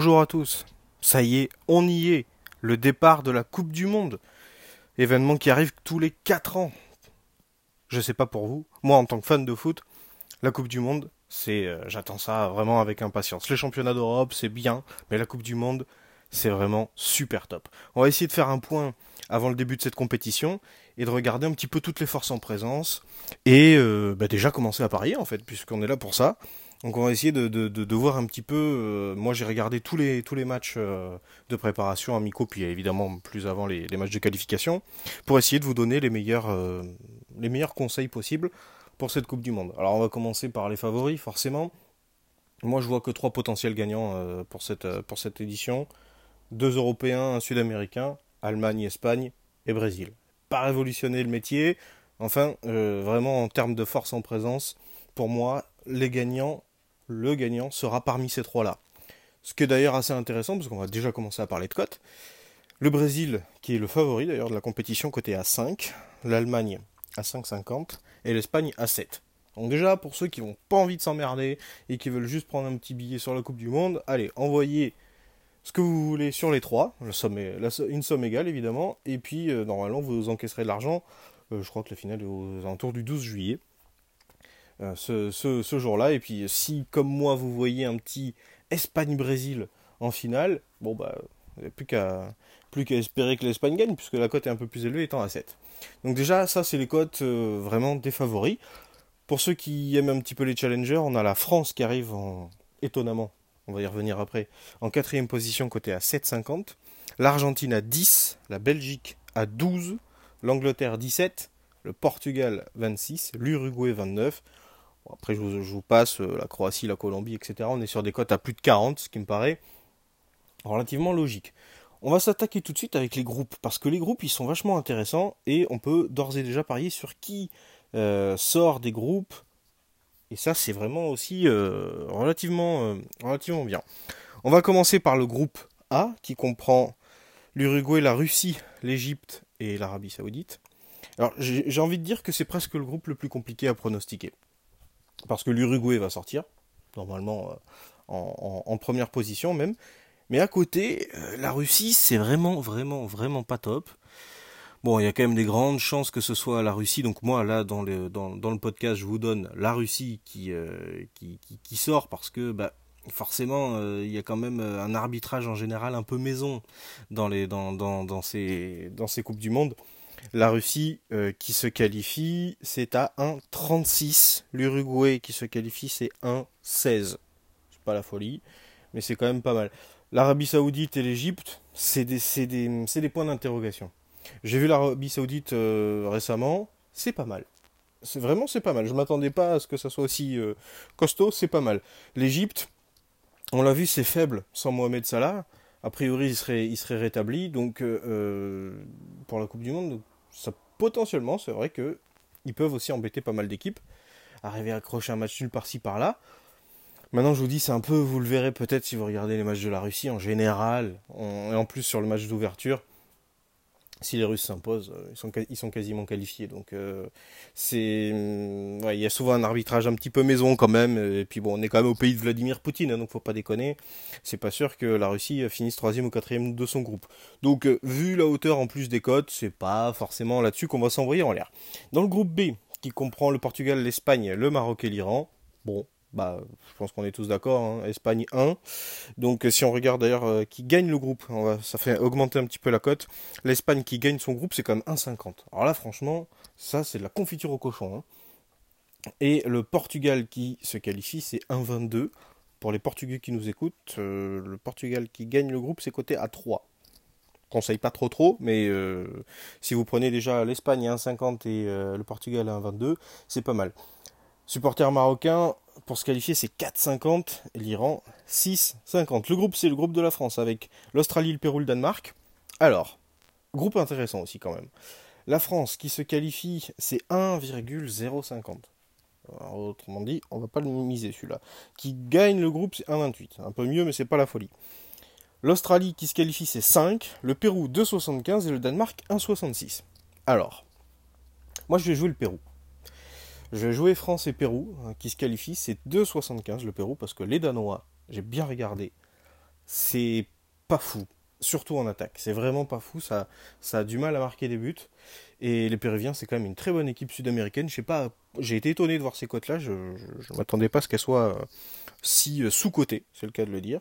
Bonjour à tous. Ça y est, on y est. Le départ de la Coupe du Monde. Événement qui arrive tous les 4 ans. Je sais pas pour vous. Moi, en tant que fan de foot, la Coupe du Monde, c'est, euh, j'attends ça vraiment avec impatience. Les championnats d'Europe, c'est bien, mais la Coupe du Monde, c'est vraiment super top. On va essayer de faire un point avant le début de cette compétition et de regarder un petit peu toutes les forces en présence et euh, bah, déjà commencer à parier en fait, puisqu'on est là pour ça. Donc on va essayer de, de, de, voir un petit peu. Euh, moi j'ai regardé tous les tous les matchs euh, de préparation amicaux, puis évidemment plus avant les, les, matchs de qualification, pour essayer de vous donner les meilleurs euh, les meilleurs conseils possibles pour cette Coupe du Monde. Alors on va commencer par les favoris, forcément. Moi je vois que trois potentiels gagnants pour cette pour cette édition deux Européens, un Sud-Américain, Allemagne, Espagne et Brésil. Pas révolutionner le métier. Enfin, vraiment en termes de force en présence, pour moi, les gagnants le gagnant sera parmi ces trois-là. Ce qui est d'ailleurs assez intéressant, parce qu'on va déjà commencer à parler de cotes. Le Brésil, qui est le favori d'ailleurs de la compétition, côté à 5, l'Allemagne à 5,50 et l'Espagne à 7. Donc déjà, pour ceux qui n'ont pas envie de s'emmerder et qui veulent juste prendre un petit billet sur la Coupe du Monde, allez, envoyez ce que vous voulez sur les trois, une somme égale évidemment, et puis euh, normalement vous encaisserez de l'argent, euh, je crois que la finale est aux alentours du 12 juillet. Euh, ce, jour-là. Et puis si, comme moi, vous voyez un petit Espagne-Brésil en finale, bon bah, plus qu'à plus qu'à espérer que l'Espagne gagne, puisque la cote est un peu plus élevée étant à 7. Donc déjà, ça c'est les cotes euh, vraiment des favoris. Pour ceux qui aiment un petit peu les challengers, on a la France qui arrive en étonnamment, on va y revenir après, en quatrième position côté à 7,50. L'Argentine à 10, la Belgique à 12, l'Angleterre 17, le Portugal 26, l'Uruguay 29, après, je vous, passe euh, la Croatie, la Colombie, etc. On est sur des cotes à plus de 40, ce qui me paraît relativement logique. On va s'attaquer tout de suite avec les groupes, parce que les groupes, ils sont vachement intéressants, et on peut d'ores et déjà parier sur qui euh, sort des groupes. Et ça, c'est vraiment aussi euh, relativement, relativement bien. On va commencer par le groupe A, qui comprend l'Uruguay, la Russie, l'Égypte et l'Arabie Saoudite. Alors, j'ai envie de dire que c'est presque le groupe le plus compliqué à pronostiquer parce que l'Uruguay va sortir, normalement euh, en, première position même. Mais à côté, euh, la Russie, c'est vraiment, vraiment, vraiment pas top. Bon, il y a quand même des grandes chances que ce soit la Russie. Donc moi, là, dans le, dans, le podcast, je vous donne la Russie qui, euh, qui, sort parce que bah, forcément, il y a quand même un arbitrage en général un peu maison dans, les, dans, dans, dans, ces, dans ces Coupes du Monde. La Russie euh, qui se qualifie, c'est à 1,36. L'Uruguay qui se qualifie, c'est 1,16. C'est pas la folie, mais c'est quand même pas mal. L'Arabie Saoudite et l'Égypte, c'est des, points d'interrogation. J'ai vu l'Arabie Saoudite euh, récemment, c'est pas mal. Vraiment c'est pas mal. Je m'attendais pas à ce que ça soit aussi euh, costaud, c'est pas mal. L'Égypte, on l'a vu, c'est faible sans Mohamed Salah. A priori, il serait rétabli. Donc, pour la Coupe du Monde, potentiellement, c'est vrai que ils peuvent aussi embêter pas mal d'équipes. Arriver à accrocher un match nul par-ci par-là. Maintenant, je vous dis, c'est un peu, vous le verrez peut-être si vous regardez les matchs de la Russie en général, et en plus sur le match d'ouverture, si les Russes s'imposent, euh, ils sont, quasiment qualifiés. Donc euh, mm, il y a souvent un arbitrage un petit peu maison quand même. Et puis bon, on est quand même au pays de Vladimir Poutine, hein, donc faut pas déconner. C'est pas sûr que la Russie finisse troisième ou quatrième de son groupe. Donc euh, vu la hauteur en plus des cotes, c'est pas forcément là-dessus qu'on va s'envoyer en l'air. Dans le groupe B, qui comprend le Portugal, l'Espagne, le Maroc et l'Iran, bon, bah, je pense qu'on est tous d'accord, hein. Espagne 1. Donc si on regarde d'ailleurs euh, qui gagne le groupe, ça fait augmenter un petit peu la cote. L'Espagne qui gagne son groupe, c'est quand même 1,50. Alors là, franchement, ça c'est de la confiture au cochon. Hein. Et le Portugal qui se qualifie, c'est 1,22. Pour les Portugais qui nous écoutent, euh, le Portugal qui gagne le groupe, c'est coté à 3. Conseille pas trop trop, mais euh, si vous prenez déjà l'Espagne à 1,50 et le Portugal à 1,22, c'est pas mal. Supporter marocain, pour se qualifier, c'est 4,50 et l'Iran 6,50. Le groupe, c'est le groupe de la France avec l'Australie, le Pérou, le Danemark. Alors, groupe intéressant aussi quand même. La France qui se qualifie, c'est 1,050. Autrement dit, on va pas le miser celui-là. Qui gagne le groupe, c'est 1,28. Un peu mieux, mais c'est pas la folie. L'Australie qui se qualifie, c'est 5. Le Pérou, 2,75. Et le Danemark, 1,66. Alors, moi je vais jouer le Pérou. Je vais jouer France et Pérou, hein, qui se qualifient. C'est 2,75 le Pérou, parce que les Danois, j'ai bien regardé, c'est pas fou. Surtout en attaque. C'est vraiment pas fou. Ça, a du mal à marquer des buts. Et les Péruviens, c'est quand même une très bonne équipe sud-américaine. J'ai été étonné de voir ces cotes-là. Je ne m'attendais pas à ce qu'elles soient euh, si euh, sous-cotées, c'est le cas de le dire.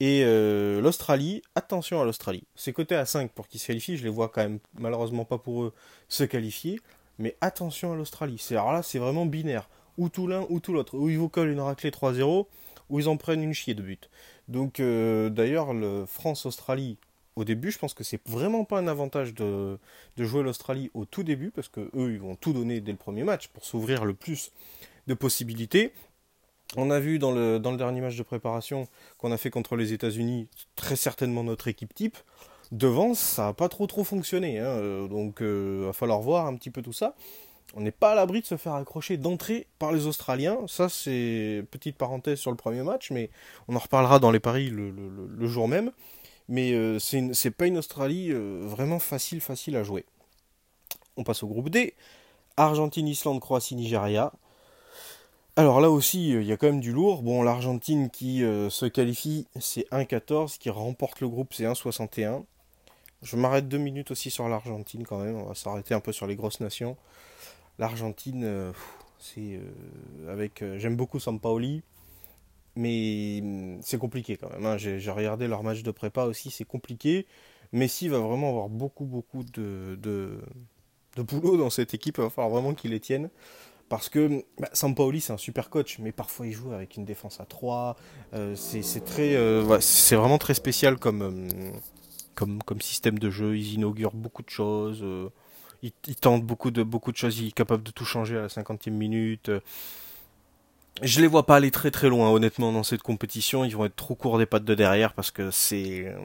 Et euh, l'Australie, attention à l'Australie. C'est coté à 5 pour qu'ils se qualifient. Je les vois quand même malheureusement pas pour eux se qualifier. Mais attention à l'Australie. Alors là, c'est vraiment binaire. Ou tout l'un ou tout l'autre. Ou ils vous collent une raclée 3-0, ou ils en prennent une chier de but. Donc d'ailleurs, le France-Australie, au début, je pense que c'est vraiment pas un avantage de, jouer l'Australie au tout début, parce que eux, ils vont tout donner dès le premier match pour s'ouvrir le plus de possibilités. On a vu dans le, dans le dernier match de préparation qu'on a fait contre les États-Unis, très certainement notre équipe type. Devant, ça n'a pas trop trop fonctionné, hein, donc il euh, va falloir voir un petit peu tout ça. On n'est pas à l'abri de se faire accrocher d'entrée par les Australiens. Ça, c'est petite parenthèse sur le premier match, mais on en reparlera dans les paris le jour même mais euh, c'est pas une Australie euh, vraiment facile, facile à jouer. On passe au groupe D. Argentine, Islande, Croatie, Nigeria. Alors là aussi, euh, il y a quand même du lourd. Bon, l'Argentine qui se qualifie, c'est 1-14. Qui remporte le groupe, c'est 1-61. Je m'arrête deux minutes aussi sur l'Argentine quand même. On va s'arrêter un peu sur les grosses nations. L'Argentine, c'est avec. J'aime beaucoup Sampaoli mais mm, c'est compliqué quand même. Hein. J'ai regardé leur match de prépa aussi, c'est compliqué. Messi va vraiment avoir beaucoup, beaucoup de, de, boulot dans cette équipe. Il va falloir vraiment qu'il les tienne. Parce que bah, Sampaoli, c'est un super coach, mais parfois il joue avec une défense à 3. Euh, c'est euh, vraiment très spécial comme, euh, comme, système de jeu. Ils inaugurent beaucoup de choses. ils, ils, tentent beaucoup de, beaucoup de choses. Il est capable de tout changer à la 50e minute je les vois pas aller très très loin honnêtement dans cette compétition. Ils vont être trop courts des pattes de derrière parce que c'est euh,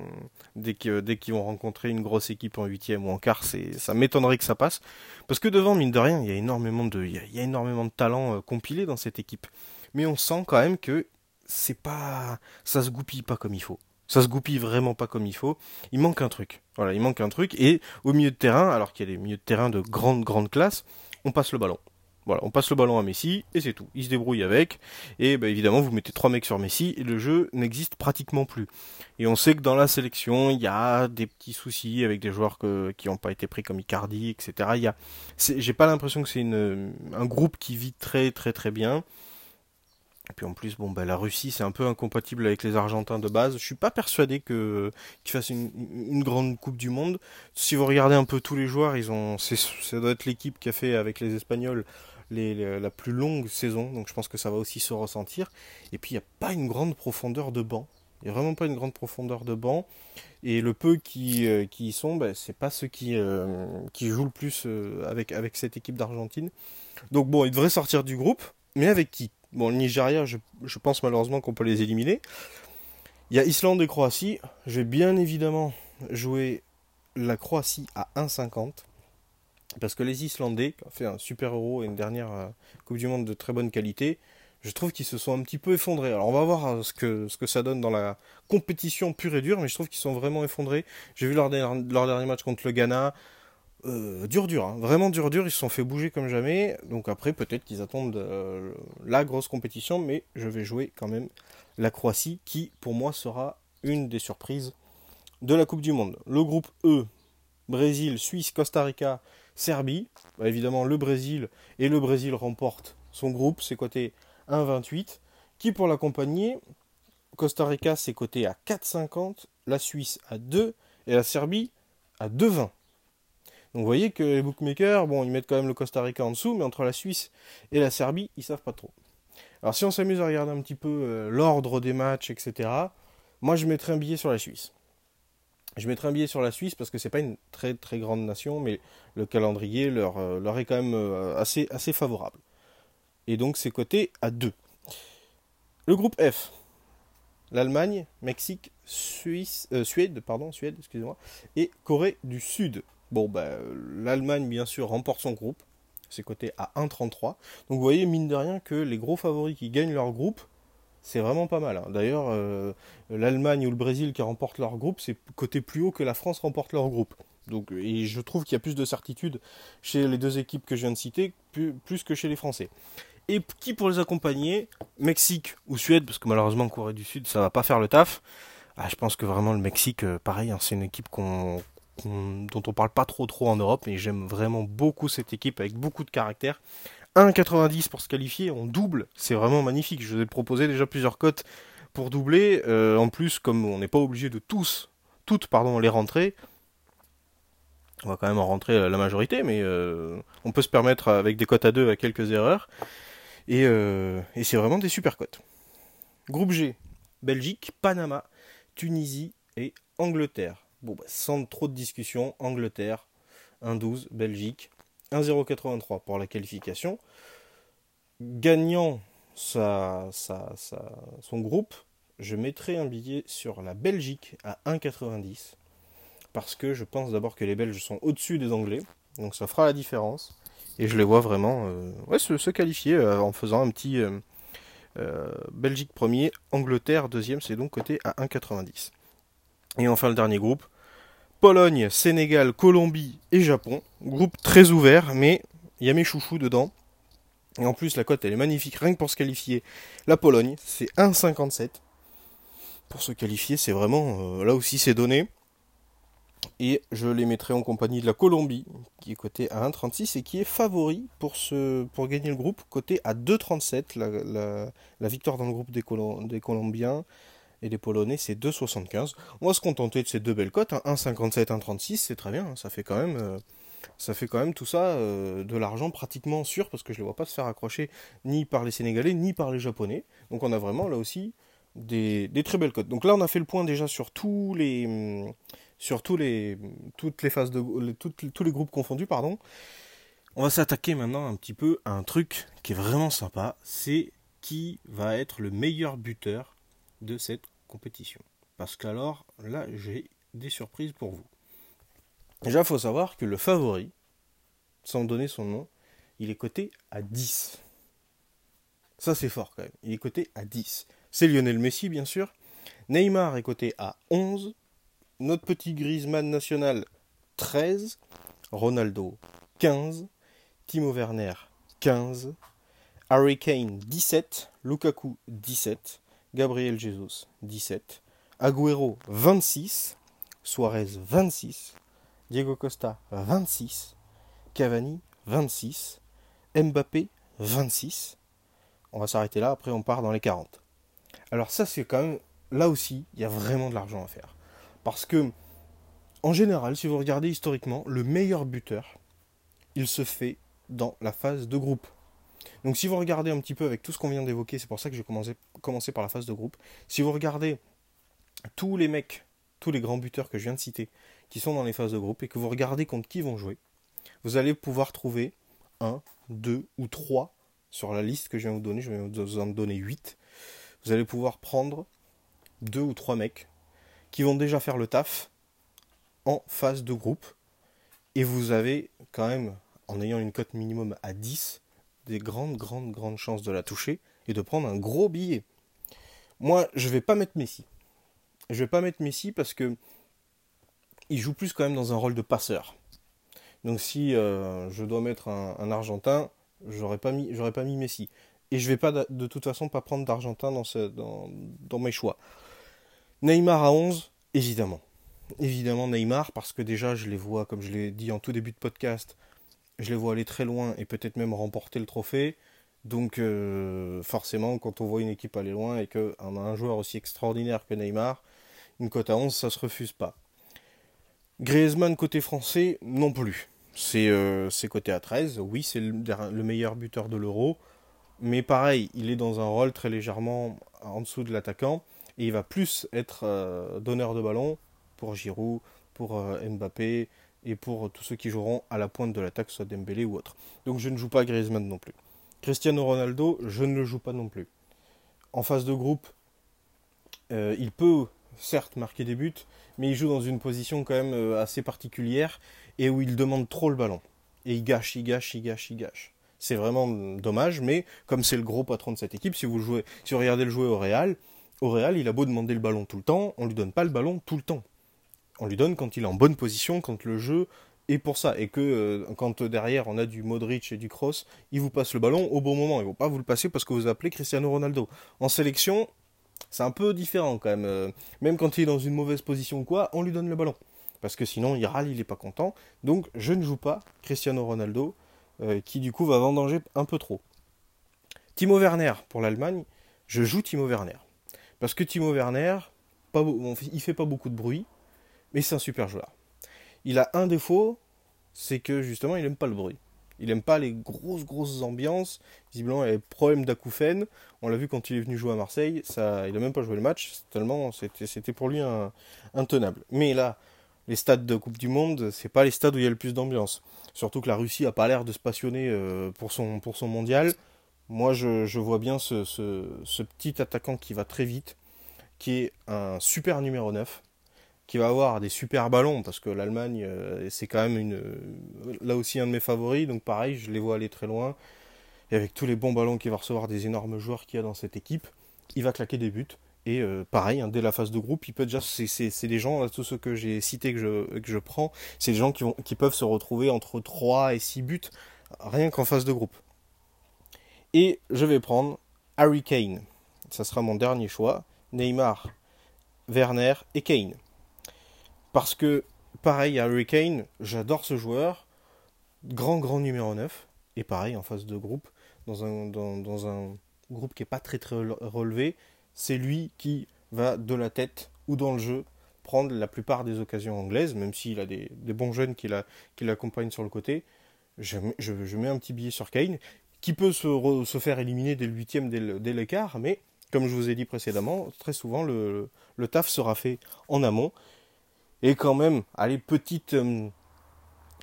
dès que dès qu'ils vont rencontrer une grosse équipe en huitième ou en quart, ça m'étonnerait que ça passe parce que devant mine de rien, il y a énormément de il a, énormément de talent euh, compilé dans cette équipe. Mais on sent quand même que c'est pas ça se goupille pas comme il faut. Ça se goupille vraiment pas comme il faut. Il manque un truc. Voilà, il manque un truc et au milieu de terrain, alors qu'il y a des milieux de terrain de grande grande classe, on passe le ballon. Voilà, on passe le ballon à Messi et c'est tout. Il se débrouille avec. Et bah, évidemment, vous mettez trois mecs sur Messi et le jeu n'existe pratiquement plus. Et on sait que dans la sélection, il y a des petits soucis avec des joueurs qui n'ont pas été pris comme Icardi, etc. J'ai pas l'impression que c'est un groupe qui vit très très très bien. Et puis en plus, bon, bah, la Russie, c'est un peu incompatible avec les Argentins de base. Je suis pas persuadé qu'ils fassent une, grande Coupe du Monde. Si vous regardez un peu tous les joueurs, ils ont, ça doit être l'équipe qui a fait avec les Espagnols la plus longue saison, donc je pense que ça va aussi se ressentir. Et puis il n'y a pas une grande profondeur de banc. Il n'y a vraiment pas une grande profondeur de banc. Et le peu qui, euh, y sont, bah, c'est pas ceux qui, euh, qui jouent le plus euh, avec, avec cette équipe d'Argentine. Donc bon, ils devraient sortir du groupe, mais avec qui? Bon, le Nigeria, je, pense malheureusement qu'on peut les éliminer. Il y a Islande et Croatie. Je vais bien évidemment jouer la Croatie à 1,50. Parce que les Islandais, qui ont fait un super euro et une dernière euh, Coupe du Monde de très bonne qualité, je trouve qu'ils se sont un petit peu effondrés. Alors on va voir euh, ce que, ce que ça donne dans la compétition pure et dure, mais je trouve qu'ils sont vraiment effondrés. J'ai vu leur, leur, dernier match contre le Ghana. Euh, dur dur, hein. vraiment dur dur, ils se sont fait bouger comme jamais. Donc après peut-être qu'ils attendent la grosse compétition, mais je vais jouer quand même la Croatie qui pour moi sera une des surprises de la Coupe du Monde. Le groupe E, Brésil, Suisse, Costa Rica, Serbie. Bah, évidemment, le Brésil et le Brésil remportent son groupe, c'est coté 1,28. Qui pour l'accompagner Costa Rica, c'est coté à 4,50. La Suisse à 2 et la Serbie à 2,20. Donc vous voyez que les bookmakers, bon, ils mettent quand même le Costa Rica en dessous, mais entre la Suisse et la Serbie, ils savent pas trop. Alors si on s'amuse à regarder un petit peu euh, l'ordre des matchs, etc., moi je mettrais un billet sur la Suisse. Je mettrai un billet sur la Suisse parce que c'est pas une très très grande nation, mais le calendrier leur, euh, est quand même euh, assez, favorable. Et donc c'est coté à 2. Le groupe F. L'Allemagne, Mexique, Suisse, Suède, pardon, Suède, excusez-moi, et Corée du Sud. Bon, ben, l'Allemagne, bien sûr, remporte son groupe. C'est coté à 1,33. Donc vous voyez, mine de rien, que les gros favoris qui gagnent leur groupe, c'est vraiment pas mal. Hein. D'ailleurs, euh, l'Allemagne ou le Brésil qui remportent leur groupe, c'est côté plus haut que la France remporte leur groupe. Donc, et je trouve qu'il y a plus de certitude chez les deux équipes que je viens de citer, plus, que chez les Français. Et qui pour les accompagner? Mexique ou Suède, parce que malheureusement Corée du Sud, ça va pas faire le taf. Ah, je pense que vraiment le Mexique, euh, pareil, hein, c'est une équipe qu'on, dont on parle pas trop trop en Europe, mais j'aime vraiment beaucoup cette équipe avec beaucoup de caractère. 1,90 pour se qualifier, on double, c'est vraiment magnifique. Je vous ai proposé déjà plusieurs cotes pour doubler. Euh, en plus, comme on n'est pas obligé de tous, toutes pardon, les rentrer, on va quand même en rentrer la majorité, mais euh, on peut se permettre avec des cotes à deux à quelques erreurs. Et, et c'est vraiment des super cotes. Groupe G, Belgique, Panama, Tunisie et Angleterre. Bah, sans trop de discussion, Angleterre, 1-12, Belgique, 1-0-83 pour la qualification. Gagnant sa, son groupe, je mettrai un billet sur la Belgique à 1,90 parce que je pense d'abord que les Belges sont au-dessus des Anglais, donc ça fera la différence. Et je les vois vraiment euh, se, qualifier euh, en faisant un petit, euh, Belgique premier, Angleterre deuxième, c'est donc côté à 1,90. Et enfin le dernier groupe, Pologne, Sénégal, Colombie et Japon. Groupe très ouvert, mais il y a mes chouchous dedans. Et en plus la cote elle est magnifique, rien que pour se qualifier. La Pologne, c'est 1,57. Pour se qualifier, c'est vraiment... Euh, là aussi c'est donné. Et je les mettrai en compagnie de la Colombie, qui est cotée à 1,36 et qui est favori pour, gagner le groupe, côté à 2,37. La, victoire dans le groupe des Colombiens et des Polonais, c'est 2,75. On va se contenter de ces deux belles cotes, 1,57, hein. 1,36, c'est très bien. Hein. ça fait quand même. Euh, ça fait quand même tout ça euh, de l'argent pratiquement sûr parce que je ne les vois pas se faire accrocher ni par les Sénégalais ni par les Japonais. Donc on a vraiment là aussi des, très belles cotes. Donc là on a fait le point déjà sur tous les, hum, sur tous les, toutes les phases de, tous les groupes confondus, pardon. On va s'attaquer maintenant un petit peu à un truc qui est vraiment sympa, c'est qui va être le meilleur buteur de cette compétition. Parce qu'alors, là, j'ai des surprises pour vous. Déjà, il faut savoir que le favori, sans donner son nom, il est coté à 10. Ça, c'est fort quand même. Il est coté à 10. C'est Lionel Messi, bien sûr. Neymar est coté à 11 notre petit Griezmann national 13, Ronaldo 15, Timo Werner 15, Harry Kane 17, Lukaku 17, Gabriel Jesus 17, Agüero 26, Suarez 26, Diego Costa 26, Cavani 26, Mbappé 26. On va s'arrêter là, après on part dans les 40. Alors ça c'est quand même, là aussi, il y a vraiment de l'argent à faire. Parce que, en général, si vous regardez historiquement, le meilleur buteur, il se fait dans la phase de groupe. Donc si vous regardez un petit peu avec tout ce qu'on vient d'évoquer, c'est pour ça que j'ai commencé, commencé par la phase de groupe, si vous regardez tous les mecs, tous les grands buteurs que je viens de citer, qui sont dans les phases de groupe, et que vous regardez contre qui vont jouer, vous allez pouvoir trouver un, deux ou trois sur la liste que je viens de vous donner, je vais vous en donner huit. Vous allez pouvoir prendre deux ou trois mecs qui vont déjà faire le taf en phase de groupe. Et vous avez quand même, en ayant une cote minimum à 10, des grandes, grandes, grandes chances de la toucher et de prendre un gros billet. Moi, je vais pas mettre Messi. Je vais pas mettre Messi parce que il joue plus quand même dans un rôle de passeur. Donc si euh, je dois mettre un, Argentin, j'aurais pas mis, j'aurais pas mis Messi. Et je vais pas de, toute façon pas prendre d'Argentin dans, dans, dans mes choix. Neymar à 11, évidemment. Évidemment Neymar, parce que déjà je les vois, comme je l'ai dit en tout début de podcast, je les vois aller très loin et peut-être même remporter le trophée. Donc euh, forcément, quand on voit une équipe aller loin et qu'on a un joueur aussi extraordinaire que Neymar, une cote à 11, ça se refuse pas. Griezmann côté français, non plus. C'est euh, côté à 13, oui, c'est le, le, meilleur buteur de l'euro, mais pareil, il est dans un rôle très légèrement en dessous de l'attaquant. Et il va plus être euh, donneur de ballon pour Giroud, pour Mbappé et pour tous ceux qui joueront à la pointe de l'attaque, soit Dembélé ou autre. Donc je ne joue pas Griezmann non plus. Cristiano Ronaldo, je ne le joue pas non plus. En phase de groupe, euh, il peut certes marquer des buts, mais il joue dans une position quand même assez particulière et où il demande trop le ballon. Et il gâche, il gâche, il gâche, il gâche. C'est vraiment dommage, mais comme c'est le gros patron de cette équipe, si vous, jouez, si vous regardez le jouer au Real, au Real, il a beau demander le ballon tout le temps, on lui donne pas le ballon tout le temps. On lui donne quand il est en bonne position, quand le jeu est pour ça. Et que euh, quand derrière on a du Modric et du Cross, il vous passe le ballon au bon moment. Ils vont pas vous le passer parce que vous appelez Cristiano Ronaldo. En sélection, C'est un peu différent quand même. Euh, même quand il est dans une mauvaise position ou quoi, on lui donne le ballon. Parce que sinon, il râle, il n'est pas content. Donc, je ne joue pas Cristiano Ronaldo, euh, qui du coup va vendanger un peu trop. Timo Werner, pour l'Allemagne, je joue Timo Werner. Parce que Timo Werner, pas, il fait pas beaucoup de bruit, mais c'est un super joueur. Il a un défaut, c'est que justement, il n'aime pas le bruit. Il n'aime pas les grosses, grosses ambiances. Visiblement, il a des problèmes d'acouphènes. On l'a vu quand il est venu jouer à Marseille. Ça, il n'a même pas joué le match, c'était pour lui intenable. Mais là, les stades de Coupe du Monde, c'est pas les stades où il y a le plus d'ambiance. Surtout que la Russie a pas l'air de se passionner euh, pour son, pour son mondial. Moi, je, vois bien ce, ce, petit attaquant qui va très vite, qui est un super numéro 9, qui va avoir des super ballons, parce que l'Allemagne, euh, c'est quand même une, là aussi un de mes favoris, donc pareil, je les vois aller très loin. Et avec tous les bons ballons qu'il va recevoir des énormes joueurs qu'il y a dans cette équipe, il va claquer des buts. Et euh, pareil, hein, dès la phase de groupe, il peut déjà, c'est des gens, tous ceux que j'ai cités que je, que je prends, c'est des gens qui, vont, qui peuvent se retrouver entre 3 et 6 buts, rien qu'en phase de groupe. Et je vais prendre Harry Kane. Ça sera mon dernier choix. Neymar, Werner et Kane. Parce que, pareil, Harry Kane, j'adore ce joueur. Grand, grand numéro 9. Et pareil, en phase de groupe, dans un, groupe qui n'est pas très, très relevé, c'est lui qui va de la tête ou dans le jeu prendre la plupart des occasions anglaises, même s'il a des, bons jeunes qui l'accompagnent sur le côté. Je, mets un petit billet sur Kane, qui peut se, faire éliminer dès le huitième, dès l'écart, mais comme je vous ai dit précédemment, très souvent le, taf sera fait en amont. Et quand même, allez, petite, euh,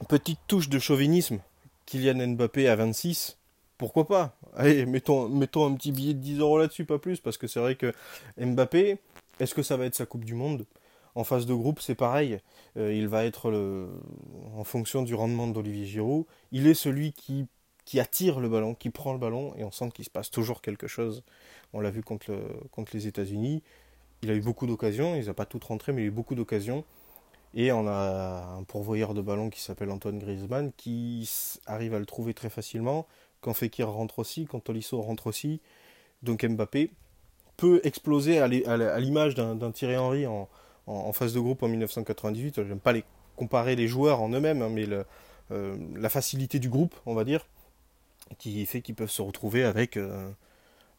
petite touche de chauvinisme, Kylian Mbappé à 26, pourquoi pas? Allez, mettons, mettons un petit billet de 10 euros là-dessus, pas plus, parce que c'est vrai que Mbappé, est-ce que ça va être sa Coupe du Monde? En phase de groupe, c'est pareil. Euh, il va être, le, en fonction du rendement d'Olivier Giroud, il est celui qui, qui attire le ballon, qui prend le ballon, et on sent qu'il se passe toujours quelque chose. On l'a vu contre, contre les États-Unis. Il a eu beaucoup d'occasions, il n'a pas toutes rentré, mais il a eu beaucoup d'occasions. Et on a un pourvoyeur de ballon qui s'appelle Antoine Griezmann qui arrive à le trouver très facilement, quand Fekir rentre aussi, quand Tolisso rentre aussi. Donc Mbappé peut exploser à l'image d'un Thierry Henry en, phase de groupe en 1998. J'aime pas comparer les joueurs en eux-mêmes, hein, mais euh, la facilité du groupe, on va dire, qui fait qu'ils peuvent se retrouver avec euh,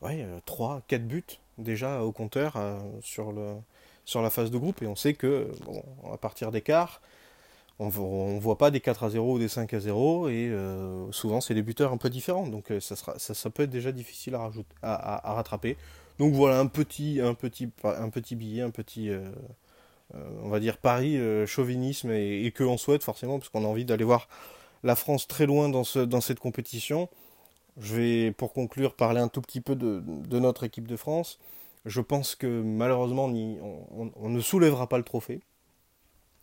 ouais, 3, euh, 4 buts déjà au compteur sur, le, sur la phase de groupe. Et on sait que, à partir des quarts, on ne voit pas des 4 à 0 ou des 5 à 0 et euh, souvent c'est des buteurs un peu différents. Donc euh, ça, sera, ça, peut être déjà difficile à, à, rattraper. Donc voilà un petit, un petit, un petit billet un petit euh, on va dire pari chauvinisme et, que l'on souhaite forcément parce qu'on a envie d'aller voir la France très loin dans, ce, dans cette compétition. Je vais pour conclure parler un tout petit peu de, notre équipe de France je pense que malheureusement on ne soulèvera pas le trophée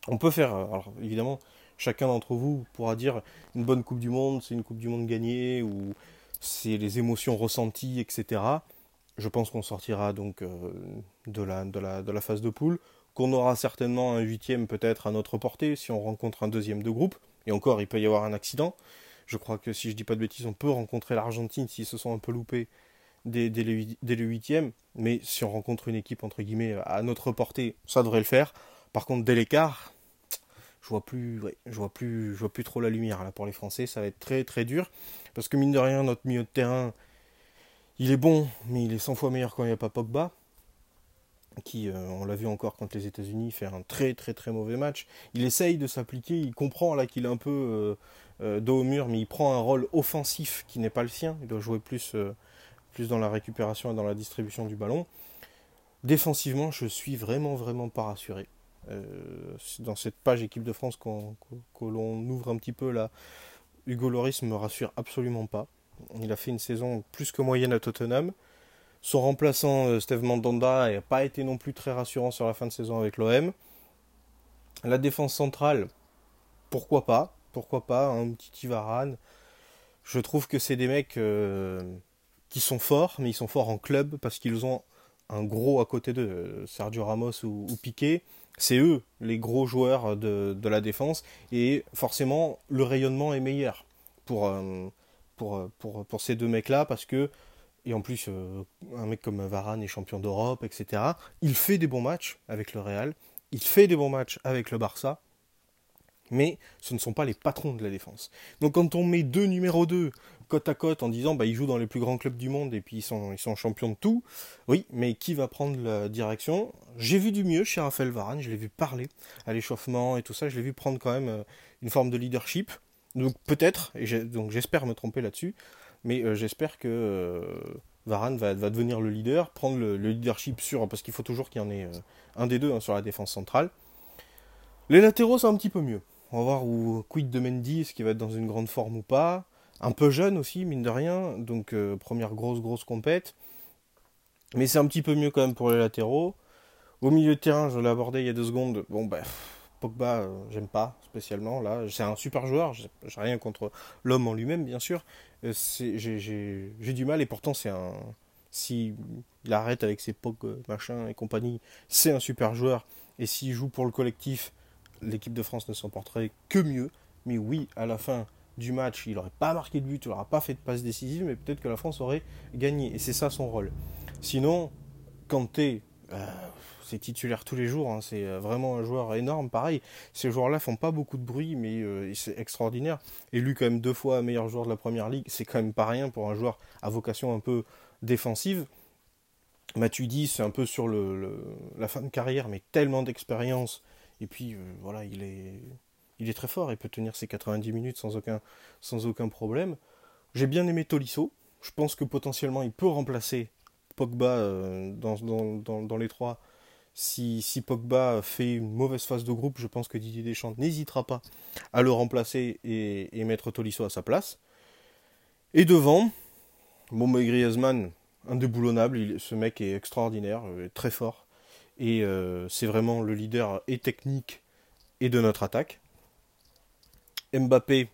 on peut faire, euh, alors évidemment, chacun d'entre vous pourra dire une bonne Coupe du Monde, c'est une Coupe du Monde gagnée, ou c'est les émotions ressenties, etc. Je pense qu'on sortira donc euh, de, la, de, la, de la phase de poule, qu'on aura certainement un huitième peut-être à notre portée si on rencontre un deuxième de groupe, et encore il peut y avoir un accident. Je crois que si je dis pas de bêtises, on peut rencontrer l'Argentine s'ils se sont un peu loupés dès, le, dès mais si on rencontre une équipe entre guillemets à notre portée, ça devrait le faire. Par contre, dès l'écart, je vois plus, je vois plus, je vois plus trop la lumière là pour les Français. Ça va être très très dur parce que mine de rien, notre milieu de terrain, il est bon, mais il est 100 fois meilleur quand il n'y a pas Pogba, qui, euh, on l'a vu encore contre les États-Unis, fait un très très très mauvais match. Il essaye de s'appliquer, il comprend là qu'il est un peu euh, euh, dos au mur, mais il prend un rôle offensif qui n'est pas le sien. Il doit jouer plus, plus dans la récupération et dans la distribution du ballon. Défensivement, je suis vraiment vraiment pas rassuré. Euh, dans cette page équipe de France que l'on ouvre un petit peu là, Hugo Loris me rassure absolument pas. Il a fait une saison plus que moyenne à Tottenham. Son remplaçant, euh, Steve Mandanda, n'a pas été non plus très rassurant sur la fin de saison avec l'OM. La défense centrale, pourquoi pas? Pourquoi pas? Un petit Ivaran. Je trouve que c'est des mecs euh, qui sont forts, mais ils sont forts en club parce qu'ils ont un gros à côté de Sergio Ramos ou, ou Piqué. C'est eux les gros joueurs de, la défense. Et forcément le rayonnement est meilleur pour, euh, pour, pour, ces deux mecs là parce que et en plus un mec comme Varane est champion d'Europe, etc. Il fait des bons matchs avec le Real, il fait des bons matchs avec le Barça, mais ce ne sont pas les patrons de la défense. Donc quand on met deux numéros 2 côte à côte en disant bah ils jouent dans les plus grands clubs du monde et puis ils sont, ils sont champions de tout, oui, mais qui va prendre la direction? J'ai vu du mieux chez Raphaël Varane, je l'ai vu parler à l'échauffement et tout ça, je l'ai vu prendre quand même euh, une forme de leadership. Donc peut-être, et donc j'espère me tromper là-dessus, mais euh, j'espère que euh, Varane va, devenir le leader, prendre le, leadership sur, parce qu'il faut toujours qu'il y en ait un des deux hein, sur la défense centrale. Les latéraux, c'est un petit peu mieux. On va voir où quid de Mendy, est-ce qu'il va être dans une grande forme ou pas. Un peu jeune aussi, mine de rien, donc euh, première grosse grosse compète. Mais c'est un petit peu mieux quand même pour les latéraux. Au milieu de terrain, je l'ai abordé il y a deux secondes. Bon, bah, Pogba, euh, j'aime pas spécialement. Là, c'est un super joueur. J'ai rien contre l'homme en lui-même, bien sûr. Euh, j'ai du mal et pourtant, c'est un. Si il arrête avec ses Pog machin et compagnie, c'est un super joueur. Et s'il joue pour le collectif, l'équipe de France ne s'en porterait que mieux. Mais oui, à la fin du match, il n'aurait pas marqué de but, il n'aurait pas fait de passe décisive, mais peut-être que la France aurait gagné. Et c'est ça son rôle. Sinon, Kanté, euh, c'est titulaire tous les jours, hein, c'est euh, vraiment un joueur énorme. Pareil, ces joueurs-là font pas beaucoup de bruit, mais euh, c'est extraordinaire. Élu quand même deux fois meilleur joueur de la première ligue, c'est quand même pas rien pour un joueur à vocation un peu défensive. Matuidi, c'est un peu sur la fin de carrière, mais tellement d'expérience et puis, euh, voilà, il est, il est très fort, il peut tenir ses 90 minutes sans aucun, sans aucun problème. J'ai bien aimé Tolisso. Je pense que potentiellement, il peut remplacer Pogba euh, dans, dans, dans, les trois. Si, si, Pogba fait une mauvaise phase de groupe, je pense que Didier Deschamps n'hésitera pas à le remplacer et, mettre Tolisso à sa place. Et devant, bon, Griezmann, indéboulonnable, ce mec est extraordinaire, euh, très fort. Et euh, c'est vraiment le leader et technique et de notre attaque. Mbappé,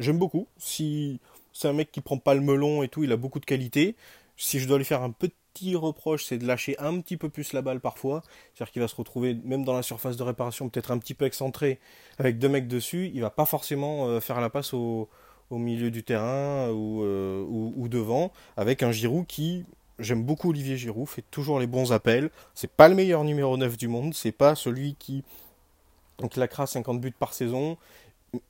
j'aime beaucoup. Si c'est un mec qui prend pas le melon et tout, il a beaucoup de qualité. Si je dois lui faire un petit reproche, c'est de lâcher un petit peu plus la balle parfois. C'est-à-dire qu'il va se retrouver, même dans la surface de réparation, peut-être un petit peu excentré avec deux mecs dessus. Il va pas forcément euh, faire la passe au, milieu du terrain ou, euh, ou, devant, avec un Giroud qui J'aime beaucoup Olivier Giroud, fait toujours les bons appels. C'est pas le meilleur numéro 9 du monde, c'est pas celui qui claquera 50 buts par saison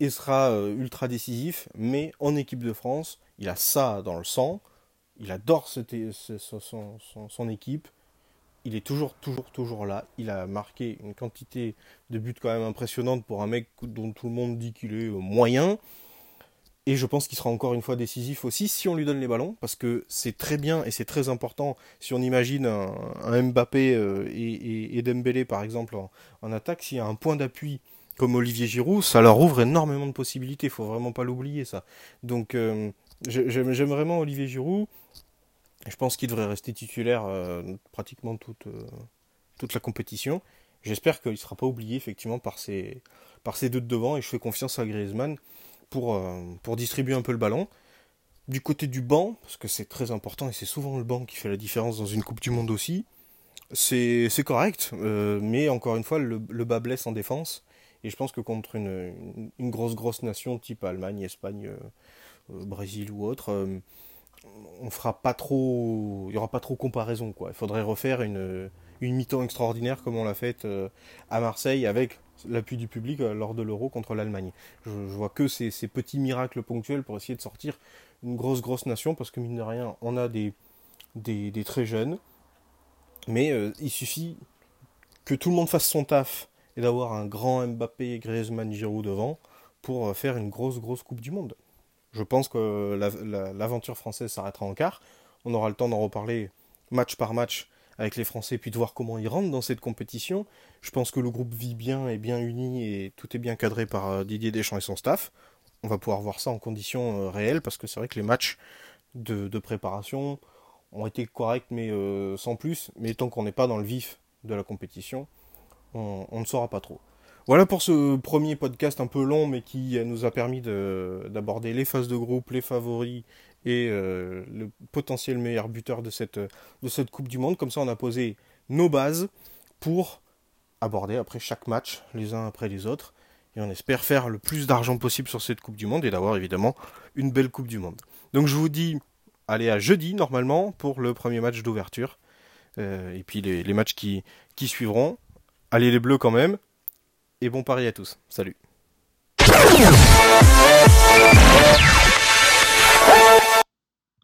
et sera euh, ultra décisif, mais en équipe de France, il a ça dans le sang, il adore son, son, équipe, il est toujours, toujours, toujours là, il a marqué une quantité de buts quand même impressionnante pour un mec dont tout le monde dit qu'il est euh, moyen, et je pense qu'il sera encore une fois décisif aussi si on lui donne les ballons, parce que c'est très bien et c'est très important si on imagine un, Mbappé euh, et, Dembélé par exemple en, attaque, s'il y a un point d'appui comme Olivier Giroud, ça leur ouvre énormément de possibilités, il faut vraiment pas l'oublier ça. Donc euh, j'aime vraiment Olivier Giroud, je pense qu'il devrait rester titulaire euh, pratiquement toute, toute la compétition. J'espère qu'il ne sera pas oublié effectivement par ses, par ses deux de devant et je fais confiance à Griezmann pour, euh, pour distribuer un peu le ballon. Du côté du banc, parce que c'est très important et c'est souvent le banc qui fait la différence dans une Coupe du Monde aussi, c'est correct, euh, mais encore une fois, le, bas blesse en défense. Et je pense que contre une, une, grosse, grosse nation type Allemagne, Espagne, euh, Brésil ou autre, on fera pas trop. Il n'y aura pas trop comparaison. Quoi. Il faudrait refaire une, une mi-temps extraordinaire comme on l'a faite à Marseille avec l'appui du public euh, lors de l'Euro contre l'Allemagne. Je, vois que ces, petits miracles ponctuels pour essayer de sortir une grosse grosse nation parce que mine de rien on a des, des, très jeunes mais euh, il suffit que tout le monde fasse son taf et d'avoir un grand Mbappé, Griezmann, Giroud devant pour euh, faire une grosse grosse Coupe du Monde. Je pense que l'aventure française s'arrêtera en quart. On aura le temps d'en reparler match par match avec les Français, puis de voir comment ils rentrent dans cette compétition. Je pense que le groupe vit bien, est bien uni et tout est bien cadré par euh, Didier Deschamps et son staff. On va pouvoir voir ça en conditions euh, réelles parce que c'est vrai que les matchs de, préparation ont été corrects mais euh, sans plus. Mais tant qu'on n'est pas dans le vif de la compétition, on, ne saura pas trop. Voilà pour ce premier podcast un peu long mais qui nous a permis d'aborder les phases de groupe, les favoris et euh, le potentiel meilleur buteur de cette, de cette Coupe du Monde. Comme ça, on a posé nos bases pour aborder après chaque match, les uns après les autres. Et on espère faire le plus d'argent possible sur cette Coupe du Monde et d'avoir évidemment une belle Coupe du Monde. Donc je vous dis, allez à jeudi normalement pour le premier match d'ouverture. Euh, et puis les, les matchs qui, qui suivront. Allez les bleus quand même. Et bon pari à tous. Salut.